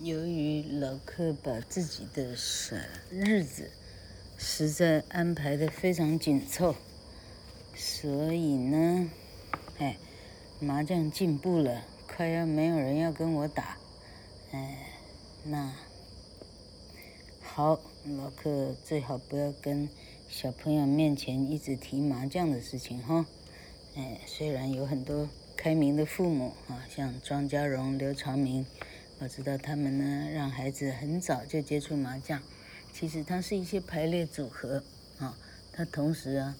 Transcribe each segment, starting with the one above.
由于老克把自己的日子实在安排得非常紧凑，所以呢，哎，麻将进步了，快要没有人要跟我打，哎，那好，老克最好不要跟小朋友面前一直提麻将的事情哈。哎，虽然有很多开明的父母啊，像庄家荣、刘长明。我知道他们呢，让孩子很早就接触麻将。其实它是一些排列组合啊，它同时啊，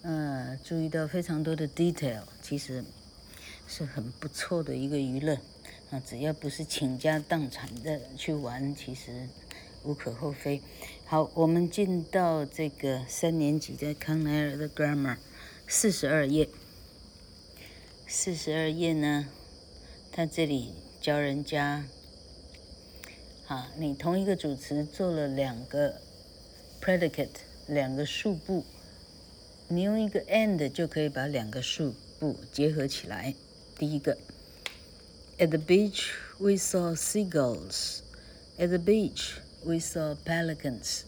呃，注意到非常多的 detail，其实是很不错的一个娱乐啊。只要不是倾家荡产的去玩，其实无可厚非。好，我们进到这个三年级的康奈尔的 grammar，四十二页。四十二页呢，他这里教人家。啊，你同一个主词做了两个 predicate，两个数部，你用一个 and 就可以把两个数部结合起来。第一个，At the beach we saw seagulls. At the beach we saw pelicans.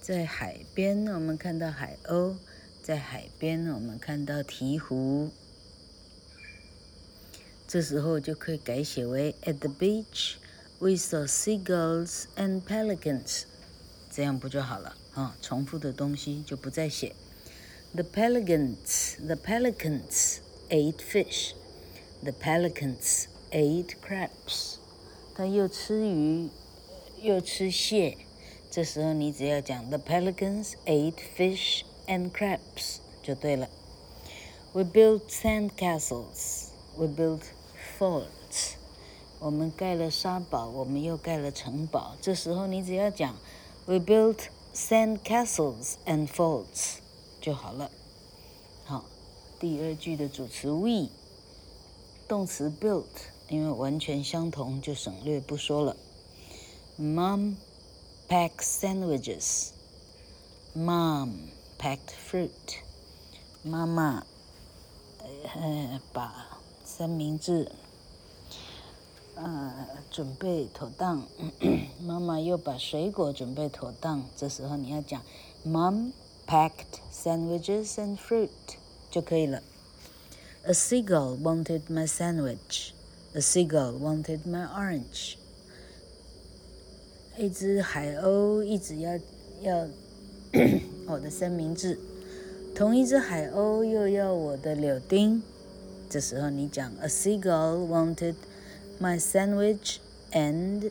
在海边我们看到海鸥，在海边我们看到鹈鹕。这时候就可以改写为 At the beach。We saw seagulls and pelicans，这样不就好了啊？重复的东西就不再写。The pelicans, the pelicans ate fish. The pelicans ate crabs. 它又吃鱼，又吃蟹。这时候你只要讲 The pelicans ate fish and crabs 就对了。We built sand castles. We built forts. 我们盖了沙堡，我们又盖了城堡。这时候你只要讲，We built sand castles and forts 就好了。好，第二句的主词 we，动词 built，因为完全相同，就省略不说了。Mom packed sandwiches. Mom packed fruit. 妈妈，呃，把三明治。 呃，准备妥当，妈妈又把水果准备妥当。这时候你要讲，Mom packed sandwiches and fruit 就可以了。A seagull wanted my sandwich. A seagull wanted my orange. 一只海鸥一直要要我的三明治，同一只海鸥又要我的柳丁。这时候你讲，A seagull wanted My sandwich and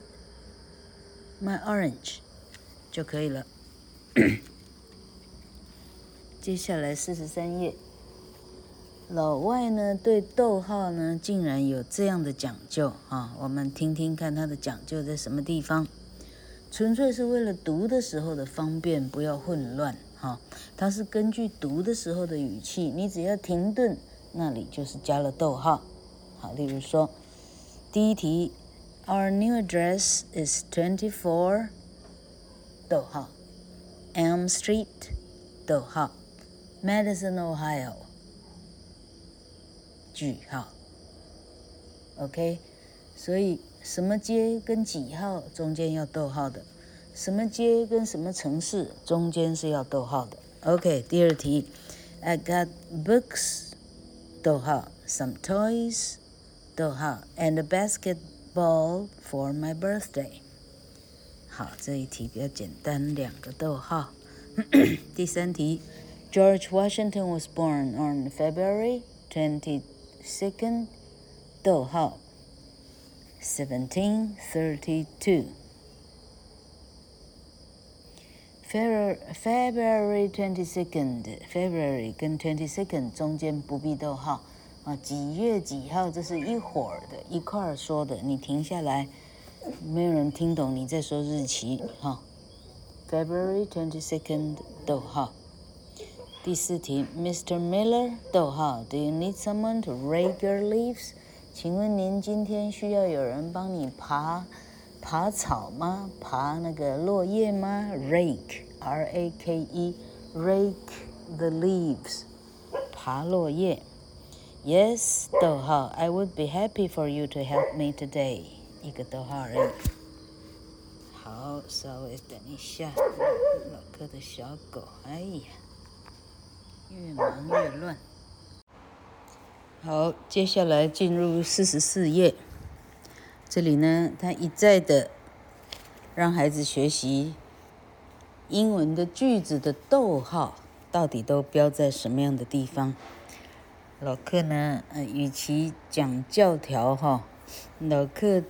my orange 就可以了。接下来四十三页，老外呢对逗号呢竟然有这样的讲究啊！我们听听看他的讲究在什么地方。纯粹是为了读的时候的方便，不要混乱哈。它是根据读的时候的语气，你只要停顿，那里就是加了逗号。好，例如说。第一题，Our new address is twenty four，逗号，Elm Street，逗号，Madison, Ohio，句号。OK，所以什么街跟几号中间要逗号的，什么街跟什么城市中间是要逗号的。OK，第二题，I got books，逗号，some toys。 逗号，and a basketball for my birthday。好，这一题比较简单，两个逗号。第三题，George Washington was born on February twenty-second，逗号，seventeen thirty-two。February twenty-second，February 跟 twenty-second 中间不必逗号。 啊，几月几号？这是一伙儿的，一块儿说的。你停下来，没有人听懂你在说日期。哈，February twenty second，逗号。第四题，Mr. Miller，逗号，Do you need someone to rake your leaves？请问您今天需要有人帮你爬，爬草吗？爬那个落叶吗？Rake，R A K E，rake the leaves，爬落叶。Yes，逗号，I would be happy for you to help me today。一个逗号而已。好，稍微等一下，老哥的小狗，哎呀，越忙越乱。好，接下来进入四十四页。这里呢，他一再的让孩子学习英文的句子的逗号到底都标在什么样的地方。老客呢，呃，与其讲教条哈，老客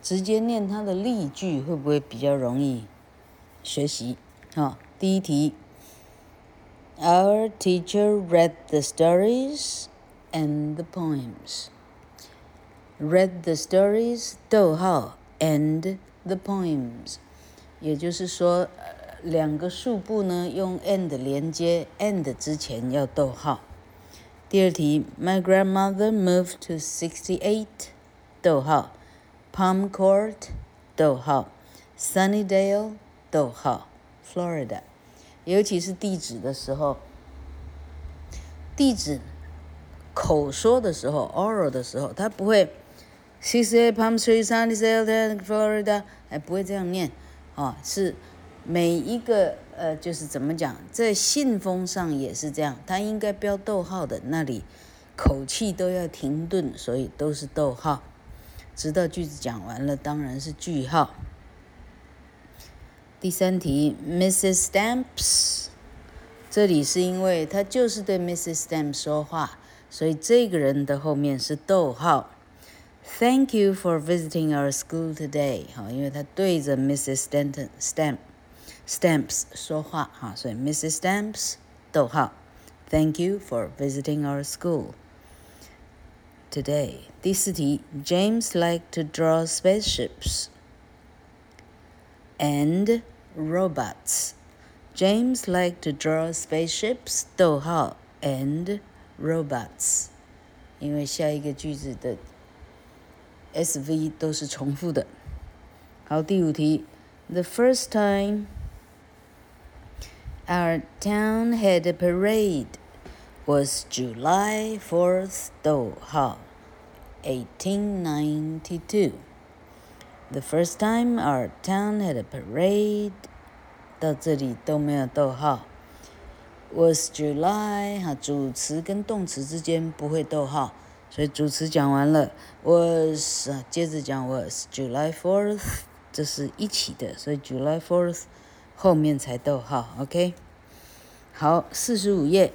直接念他的例句会不会比较容易学习？好，第一题，Our teacher read the stories and the poems. Read the stories，逗号，and the poems，也就是说，两个数部呢用 and 连接，and 之前要逗号。第二题，My grandmother moved to sixty-eight，逗号，Palm Court，逗号，Sunnydale，逗号，Florida。尤其是地址的时候，地址。口说的时候，oral 的时候，他不会，sixty-eight Palm Street, Sunnydale, Florida，哎，不会这样念，哦，是每一个呃，就是怎么讲，在信封上也是这样，它应该标逗号的那里，口气都要停顿，所以都是逗号，直到句子讲完了，当然是句号。第三题，Mrs. Stamps，这里是因为他就是对 Mrs. Stamps 说话。所以这个人的后面是逗号。Thank you for visiting our school today。好，因为他对着 Mrs. Stanton Stamp Stamps 说话，哈，所以 Mrs. Stamps 逗号。Thank you for visiting our school today。第四题，James liked to draw spaceships and robots。James liked to draw spaceships，逗号，and robots，因为下一个句子的 SV 都是重复的。好，第五题，The first time our town had a parade was July 4th，逗号，eighteen ninety two。The first time our town had a parade，到这里都没有逗号。Was July 哈，主词跟动词之间不会逗号，所以主词讲完了。Was 接着讲 was July Fourth，这是一起的，所以 July Fourth 后面才逗号。OK，好，四十五页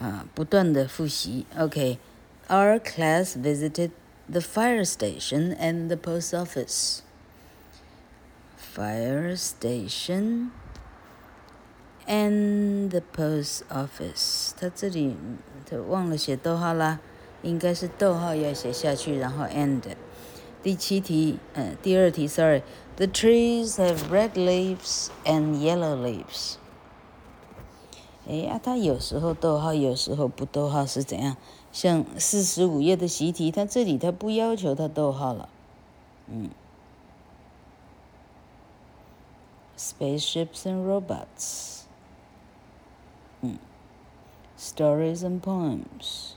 啊，不断的复习。OK，Our class visited the fire station and the post office. Fire station. And the post office，他这里他忘了写逗号啦，应该是逗号要写下去，然后 and。第七题，嗯，第二题，Sorry ，sorry，the trees have red leaves and yellow leaves。哎呀，他有时候逗号，有时候不逗号是怎样？像四十五页的习题，他这里他不要求他逗号了，嗯。Spaceships and robots。嗯，stories and poems。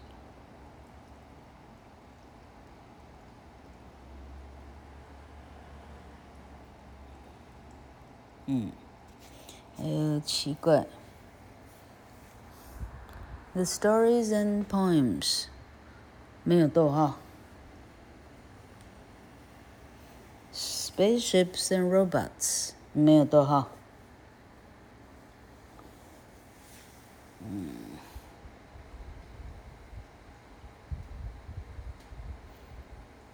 嗯，还有奇怪，the stories and poems 没有逗号，spaceships and robots 没有逗号。嗯，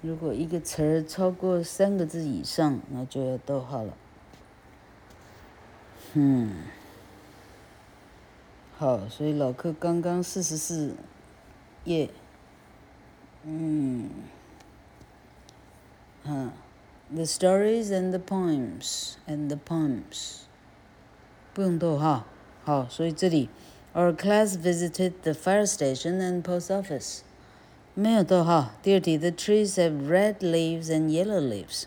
如果一个词儿超过三个字以上，那就要逗号了。嗯，好，所以老柯刚刚四十四页，嗯，嗯，the stories and the poems and the poems，不用逗号，好，所以这里。Our class visited the fire station and post office. 没有逗号。第二题，The trees have red leaves and yellow leaves.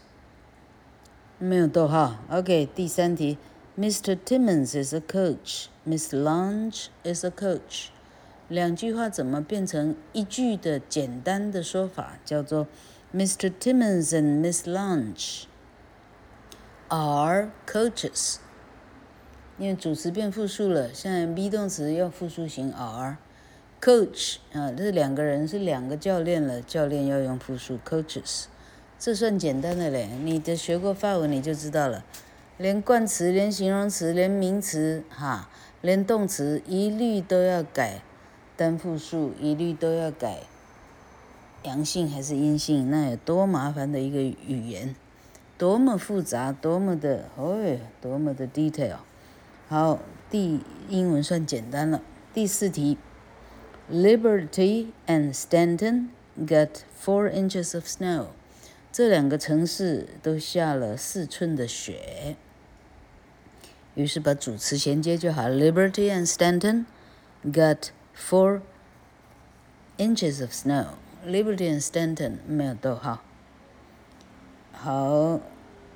没有逗号。OK。第三题 ，Mr. Timmons is a coach. Miss Lange is a coach. 两句话怎么变成一句的简单的说法，叫做 Mr. Timmons and Miss Lunch are coaches。因为主词变复数了，现在 be 动词要复数型 are。Coach 啊，这两个人是两个教练了，教练要用复数 coaches。这算简单的嘞，你的学过法文你就知道了。 连冠词、连形容词、连名词，哈，连动词一律都要改单复数，一律都要改阳性还是阴性，那有多麻烦的一个语言，多么复杂，多么的，哦，多么的 detail。好，第英文算简单了。第四题，Liberty and Stanton got four inches of snow。这两个城市都下了四寸的雪。于是把主词衔接就好，Liberty and Stanton got four inches of snow。Liberty and Stanton 没有逗号。好，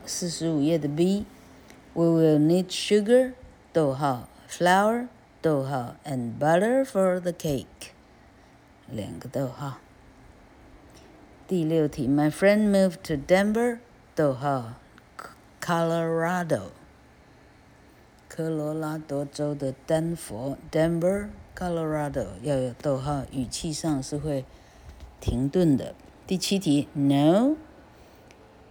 四十五页的 B，We will need sugar，逗号，flour，逗号，and butter for the cake，两个逗号。第六题，My friend moved to Denver，逗号，Colorado。 科罗拉多州的丹佛，Denver, Colorado，要有逗号，语气上是会停顿的。第七题，No，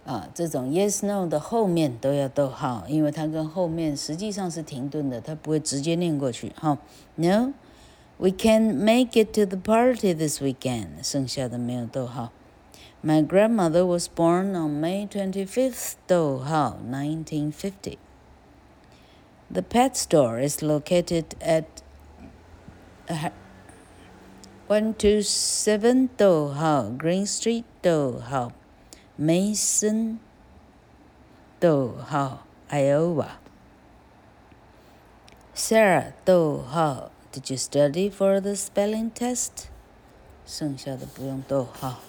啊，这种 Yes No 的后面都要逗号，因为它跟后面实际上是停顿的，它不会直接念过去。好，No，We can't make it to the party this weekend，剩下的没有逗号。My grandmother was born on May twenty-fifth，逗号，nineteen-fifty。 The pet store is located at one two seven 逗号 Green Street 逗号 Mason 逗号 Iowa。Sarah 逗号 Did you study for the spelling test？剩下的不用逗号。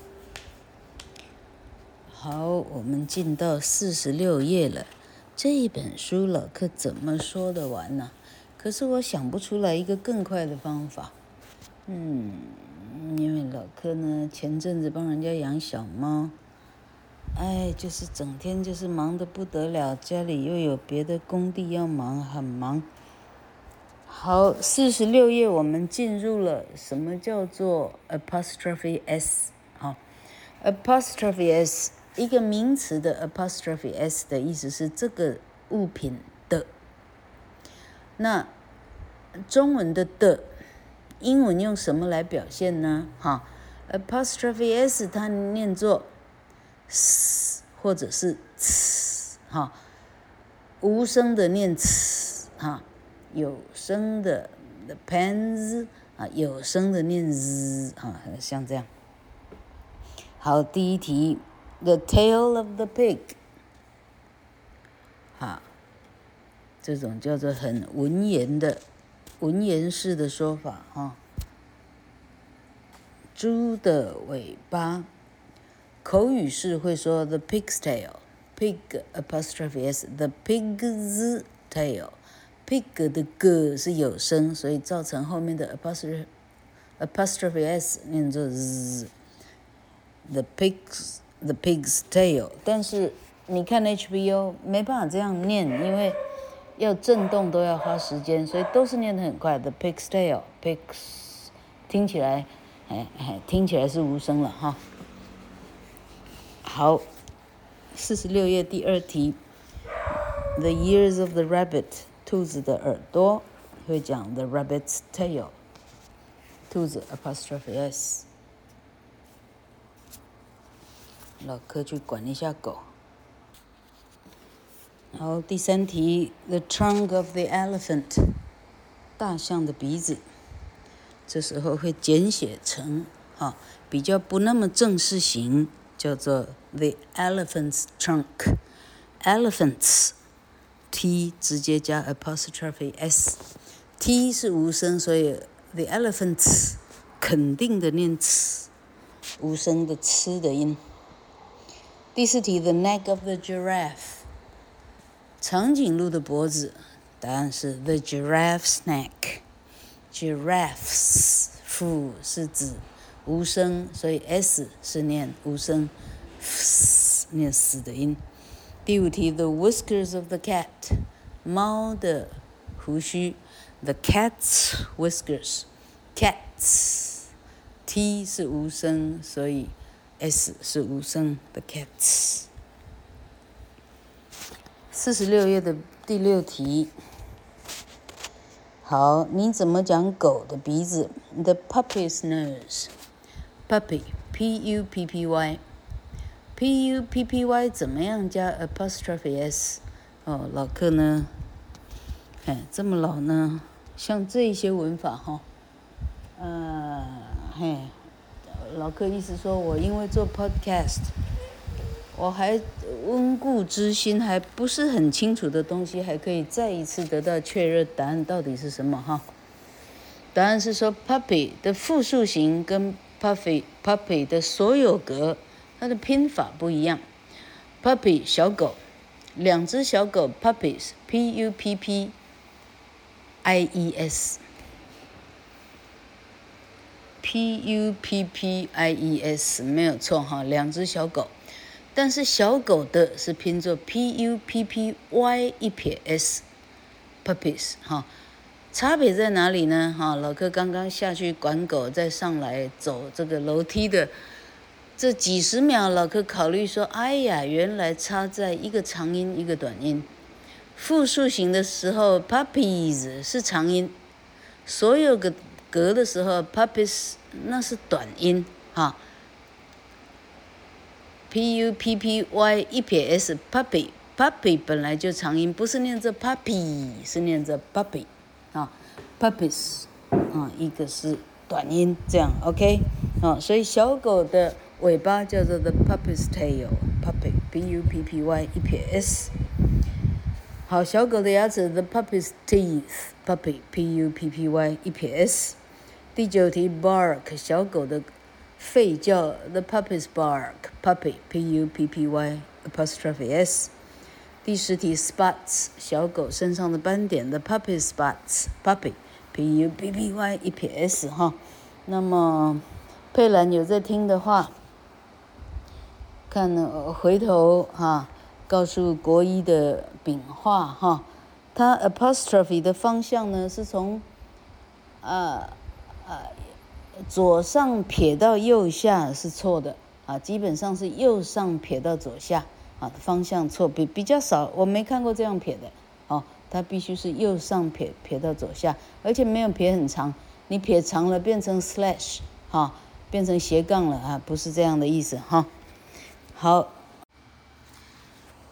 好，我们进到四十六页了。 这一本书老柯怎么说得完呢？可是我想不出来一个更快的方法。嗯，因为老柯呢，前阵子帮人家养小猫，哎，就是整天就是忙得不得了，家里又有别的工地要忙，很忙。好，四十六页我们进入了什么叫做 apostrophe s？好，apostrophe s。一个名词的 apostrophe s 的意思是这个物品的。那中文的的，英文用什么来表现呢？哈，apostrophe s 它念作 s 或者是 c 哈，无声的念 ts，哈，有声的 the pens 啊，有声的念 z，哈，像这样。好，第一题。The tail of the pig，哈，这种叫做很文言的文言式的说法哈。猪的尾巴，口语是会说 the pig's tail，pig apostrophe s，the pig's tail，pig 的 g 是有声，所以造成后面的 apostrophe apostrophe s 念作 z，the pig's。The pig's tail，但是你看 HBO 没办法这样念，因为要震动都要花时间，所以都是念得很快。The pig's tail，pigs 听起来，哎哎，听起来是无声了哈。好，四十六页第二题，The ears of the rabbit，兔子的耳朵会讲 The rabbit's tail，兔子 apostrophe s。老柯去管一下狗。然后，第三题，The trunk of the elephant，大象的鼻子。这时候会简写成啊，比较不那么正式型，叫做 The elephant's trunk。Elephants，T 直接加 apostrophe s，T 是无声，所以 The elephants 肯定的念词，无声的吃的音。第四题，The neck of the giraffe，长颈鹿的脖子，答案是 The giraffe's neck。Giraffes 父是指无声，所以 s 是念无声，念死的音。第五题，the whiskers of the cat，猫的胡须，the cat's whiskers，cats，t 是无声，所以 S 是无声，the cats。四十六页的第六题。好，你怎么讲狗的鼻子？The puppy's nose. Puppy, P-U-P-P-Y. P-U-P-P-Y 怎么样加 apostrophe s？哦，老客呢？哎，这么老呢？像这些文法哈，呃，嘿，老课意思说我因为做 podcast。我还温故知新，还不是很清楚的东西，还可以再一次得到确认。答案到底是什么？哈，答案是说，puppy 的复数型跟 puppy puppy 的所有格，它的拼法不一样。puppy 小狗，两只小狗 puppies p u p p i e s puppies 没有错哈，两只小狗。但是小狗的是拼作 p u p p y 一撇 s，puppies 哈，差别在哪里呢？哈，老柯刚刚下去管狗，再上来走这个楼梯的这几十秒，老柯考虑说，哎呀，原来差在一个长音一个短音。复数型的时候，puppies 是长音，所有的格的时候，puppies 那是短音哈。P U P P Y 一撇 S puppy puppy 本来就长音，不是念着 puppy，是念着 puppy 啊，puppies 啊，一个是短音，这样 OK 啊，所以小狗的尾巴叫做 the puppy's tail puppy P U P P Y 一撇 S。好，小狗的牙齿 the puppy's teeth puppy P U P P Y 一撇 S。第九题 bark 小狗的。吠叫，the puppy's bark，puppy，p-u-p-p-y apostrophe s。第十题，spots 小狗身上的斑点，the puppy's spots，puppy，p-u-p-p-y 一撇 s 哈。那么佩兰有在听的话，看回头哈，告诉国一的丙话哈，它 apostrophe 的方向呢是从啊啊。左上撇到右下是错的啊，基本上是右上撇到左下啊，方向错，比比较少，我没看过这样撇的哦，它必须是右上撇撇到左下，而且没有撇很长，你撇长了变成 slash 哈，变成斜杠了啊，不是这样的意思哈。好，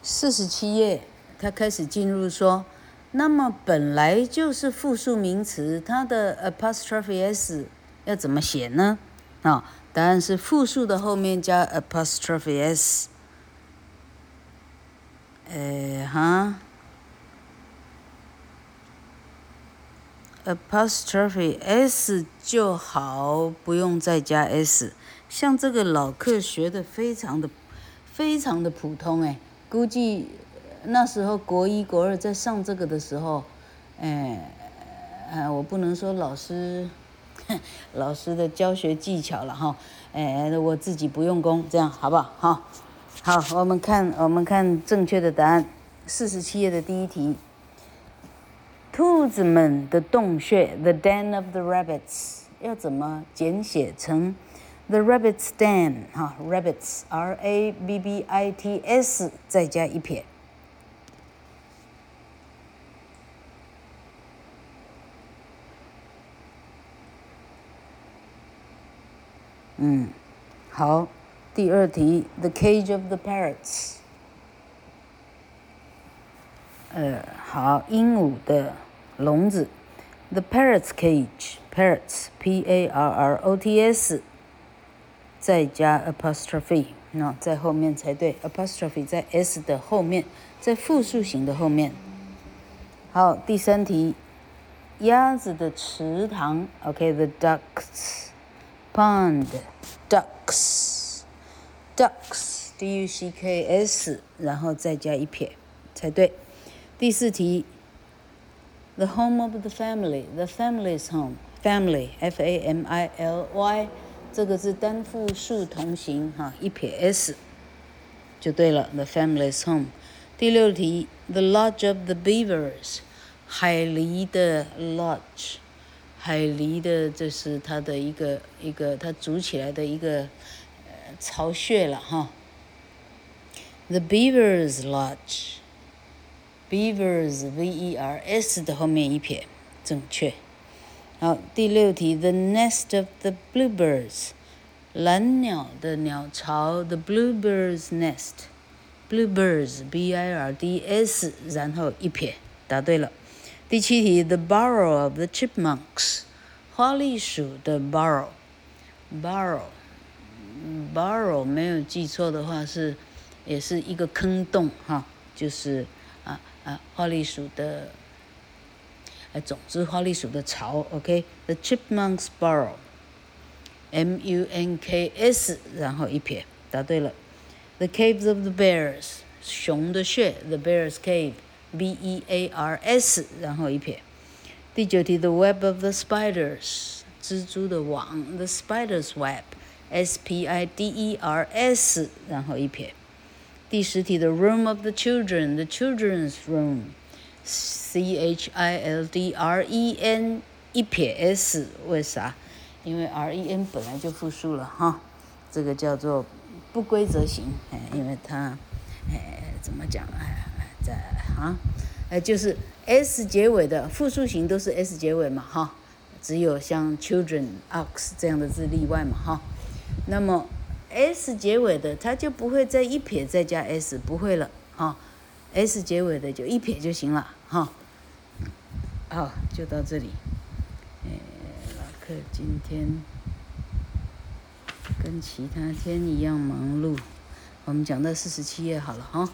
四十七页，他开始进入说，那么本来就是复数名词，它的 apostrophe s。要怎么写呢？啊，答案是复数的后面加 apostrophe s。哎哈，apostrophe s 就好，不用再加 s。像这个老课学的非常的非常的普通哎，估计那时候国一国二在上这个的时候，哎，呃，我不能说老师。老师的教学技巧了哈，哎，我自己不用功，这样好不好？好，好，我们看，我们看正确的答案，四十七页的第一题，兔子们的洞穴，the den of the rabbits，要怎么简写成 the rabbit's den？哈，rabbits，r a b b i t s，再加一撇。嗯，好，第二题，The cage of the parrots。呃，好，鹦鹉的笼子，The parrot's cage，parrots，p a r r o t s，再加 apostrophe，那在后面才对，apostrophe 在 s 的后面，在复数形的后面。好，第三题，鸭子的池塘，OK，the ducks pond。 ducks ducks d u c k s，然后再加一撇才对。第四题，the home of the family，the family's home， family，f a m i l y，这个是单复数同形哈，一撇 s 就对了。The family's home。第六题，The lodge of the beavers，海狸的 lodge， 海狸的这是它的一个一个它组起来的一个呃巢穴了哈。The beavers lodge，beavers v e r s 的后面一撇正确。好，第六题，The nest of the bluebirds，蓝鸟的鸟巢，The bluebirds nest，bluebirds b i r d s，然后一撇，答对了。第七题，The burrow of the chipmunks，花栗鼠的 burrow，burrow，burrow 没有记错的话是，也是一个坑洞哈，就是啊啊花栗鼠的。哎，总之花栗鼠的巢，OK，The chipmunks burrow，M U N K S，然后一撇，答对了。The caves of the bears，熊的穴，The bears B e a r s，然后一撇。第九题，The web of the spiders，蜘蛛的网，The spider's web，S P I D E R S，然后一撇。第十题，The room of the children，The children's room。C H I L D R E N 一撇 S 为啥？因为 R E N 本来就复数了哈，这个叫做不规则形，哎，因为它，哎，怎么讲？哎，在啊，哎，就是 S 结尾的复数形都是 S 结尾嘛哈，只有像 children、ox 这样的字例外嘛哈。那么 S 结尾的它就不会再一撇再加 S，不会了哈。S 结尾的就一撇就行了，哈。好，就到这里。哎，老客今天跟其他天一样忙碌，我们讲到四十七页好了，哈。